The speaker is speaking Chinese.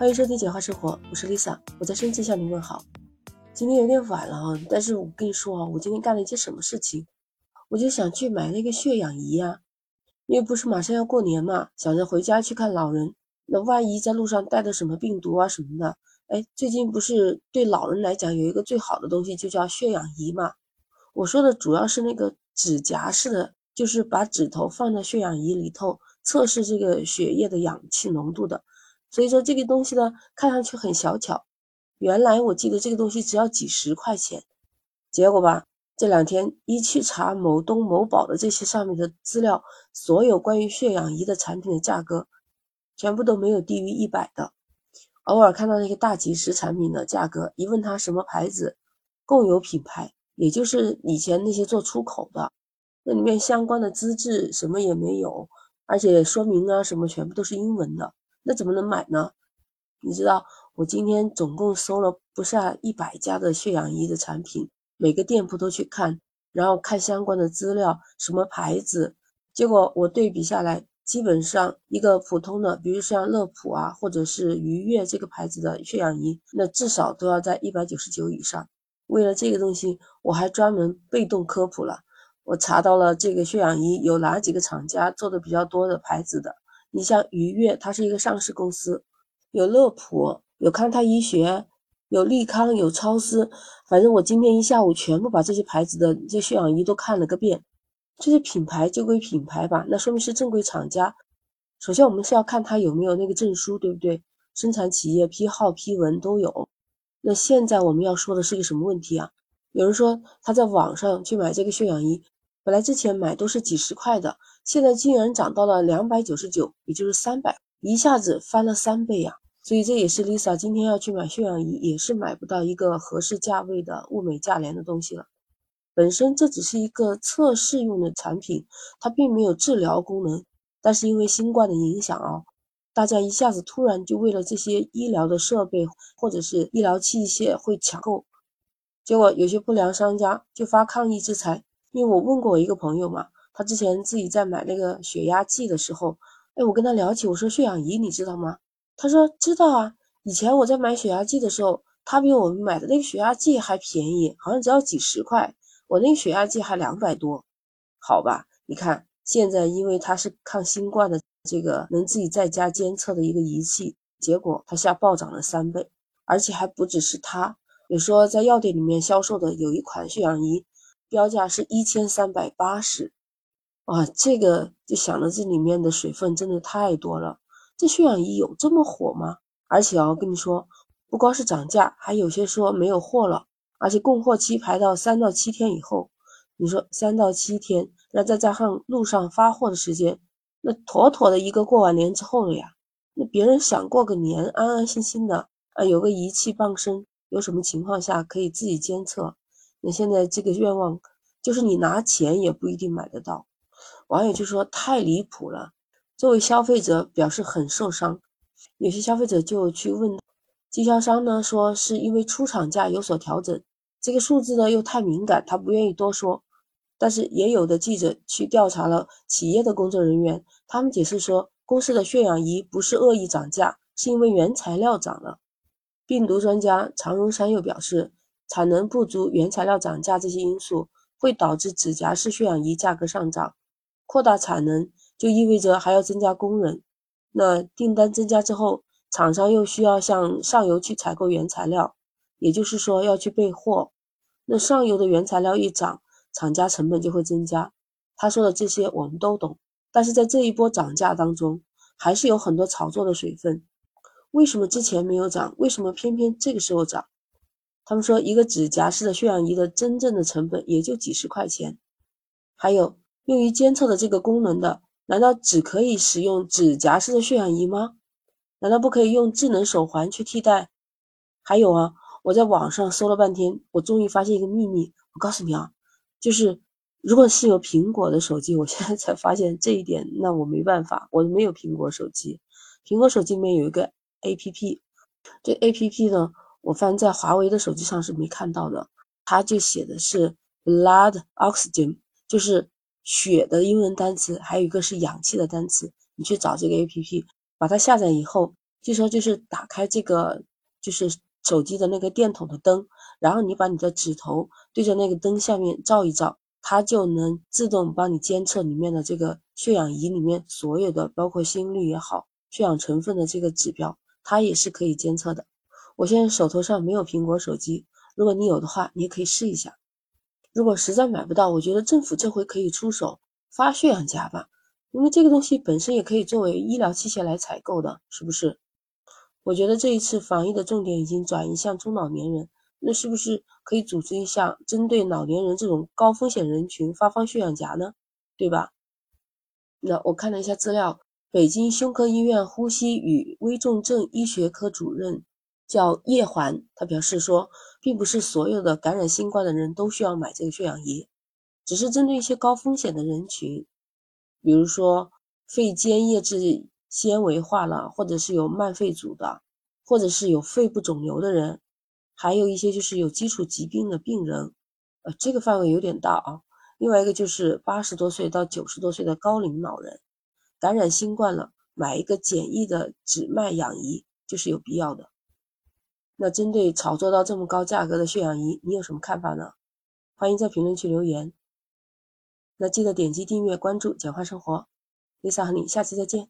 欢迎收听简化生活，我是 Lisa，我在深圳向您问好。今天有点晚了啊，但是我跟你说啊，我今天干了一件什么事情，我就想去买那个血氧仪啊，因为不是马上要过年嘛，想着回家去看老人，那万一在路上带的什么病毒啊什么的，哎，最近不是对老人来讲有一个最好的东西，就叫血氧仪嘛。我说的主要是那个指甲式的，就是把指头放在血氧仪里头测试这个血液的氧气浓度的。所以说这个东西呢，看上去很小巧。原来我记得这个东西只要几十块钱，结果吧，这两天一去查某东某宝的这些上面的资料，所有关于血氧仪的产品的价格，全部都没有低于一百的。偶尔看到那个大几十产品的价格，一问他什么牌子，共有品牌，也就是以前那些做出口的，那里面相关的资质什么也没有，而且说明啊什么全部都是英文的。那怎么能买呢？你知道，我今天总共搜了不下一百家的血氧仪的产品，每个店铺都去看，然后看相关的资料，什么牌子，结果我对比下来，基本上一个普通的，比如像乐普啊，或者是愉悦这个牌子的血氧仪，那至少都要在一百九十九以上。为了这个东西，我还专门被动科普了，我查到了这个血氧仪有哪几个厂家做的比较多的牌子的。你像愉悦，它是一个上市公司，有乐普，有康泰医学，有利康，有超思，反正我今天一下午全部把这些牌子的这血氧仪都看了个遍。这些品牌就归品牌吧，那说明是正规厂家。首先我们是要看它有没有那个证书，对不对？生产企业批号、批文都有。那现在我们要说的是个什么问题啊？有人说他在网上去买这个血氧仪，本来之前买都是几十块的。现在竟然涨到了两百九十九，也就是三百，一下子翻了三倍呀！所以这也是 Lisa 今天要去买血氧仪，也是买不到一个合适价位的物美价廉的东西了。本身这只是一个测试用的产品，它并没有治疗功能。但是因为新冠的影响啊，大家一下子突然就为了这些医疗的设备或者是医疗器械会抢购，结果有些不良商家就发抗议制裁。因为我问过我一个朋友嘛。他之前自己在买那个血压计的时候，哎，我跟他聊起，我说血氧仪你知道吗？他说知道啊。以前我在买血压计的时候，他比我们买的那个血压计还便宜，好像只要几十块。我那个血压计还两百多，好吧？你看现在，因为它是抗新冠的这个能自己在家监测的一个仪器，结果它下暴涨了三倍，而且还不只是它，有说在药店里面销售的有一款血氧仪，标价是一千三百八十。哇，这个就想着这里面的水分真的太多了。这血氧仪有这么火吗？而且啊，我跟你说，不光是涨价，还有些说没有货了，而且供货期排到三到七天以后。你说三到七天，那再加上路上发货的时间，那妥妥的一个过完年之后了呀。那别人想过个年，安安心心的啊，有个仪器傍身，有什么情况下可以自己监测。那现在这个愿望，就是你拿钱也不一定买得到。网友就说太离谱了，作为消费者表示很受伤。有些消费者就去问经销商呢，说是因为出厂价有所调整，这个数字呢又太敏感，他不愿意多说。但是也有的记者去调查了企业的工作人员，他们解释说，公司的血氧仪不是恶意涨价，是因为原材料涨了。病毒专家常荣山又表示，产能不足、原材料涨价这些因素会导致指甲式血氧仪价格上涨。扩大产能就意味着还要增加工人，那订单增加之后，厂商又需要向上游去采购原材料，也就是说要去备货。那上游的原材料一涨，厂家成本就会增加。他说的这些我们都懂，但是在这一波涨价当中，还是有很多炒作的水分。为什么之前没有涨？为什么偏偏这个时候涨？他们说一个指甲式的血氧仪的真正的成本也就几十块钱，还有。用于监测的这个功能的，难道只可以使用指甲式的血氧仪吗？难道不可以用智能手环去替代？还有啊，我在网上搜了半天，我终于发现一个秘密。我告诉你啊，就是如果是有苹果的手机，我现在才发现这一点，那我没办法，我没有苹果手机。苹果手机里面有一个 APP，这 APP 呢，我发现在华为的手机上是没看到的，它就写的是 Blood Oxygen，就是。血的英文单词，还有一个是氧气的单词。你去找这个 A P P，把它下载以后，据说就是打开这个就是手机的那个电筒的灯，然后你把你的指头对着那个灯下面照一照，它就能自动帮你监测里面的这个血氧仪里面所有的，包括心率也好，血氧成分的这个指标，它也是可以监测的。我现在手头上没有苹果手机，如果你有的话，你也可以试一下。如果实在买不到，我觉得政府这回可以出手发血氧夹吧，因为这个东西本身也可以作为医疗器械来采购的，是不是？我觉得这一次防疫的重点已经转移向中老年人，那是不是可以组织一下针对老年人这种高风险人群发放血氧夹呢？对吧？那我看了一下资料，北京胸科医院呼吸与危重症医学科主任叫叶环，他表示说。并不是所有的感染新冠的人都需要买这个血氧仪，只是针对一些高风险的人群，比如说肺间叶质纤维化了，或者是有慢肺阻的，或者是有肺部肿瘤的人，还有一些就是有基础疾病的病人，呃，这个范围有点大啊。另外一个就是八十多岁到九十多岁的高龄老人，感染新冠了，买一个简易的指脉氧仪就是有必要的。那针对炒作到这么高价格的血氧仪，你有什么看法呢？欢迎在评论区留言。那记得点击订阅关注“简化生活 ”，Lisa 和你下期再见。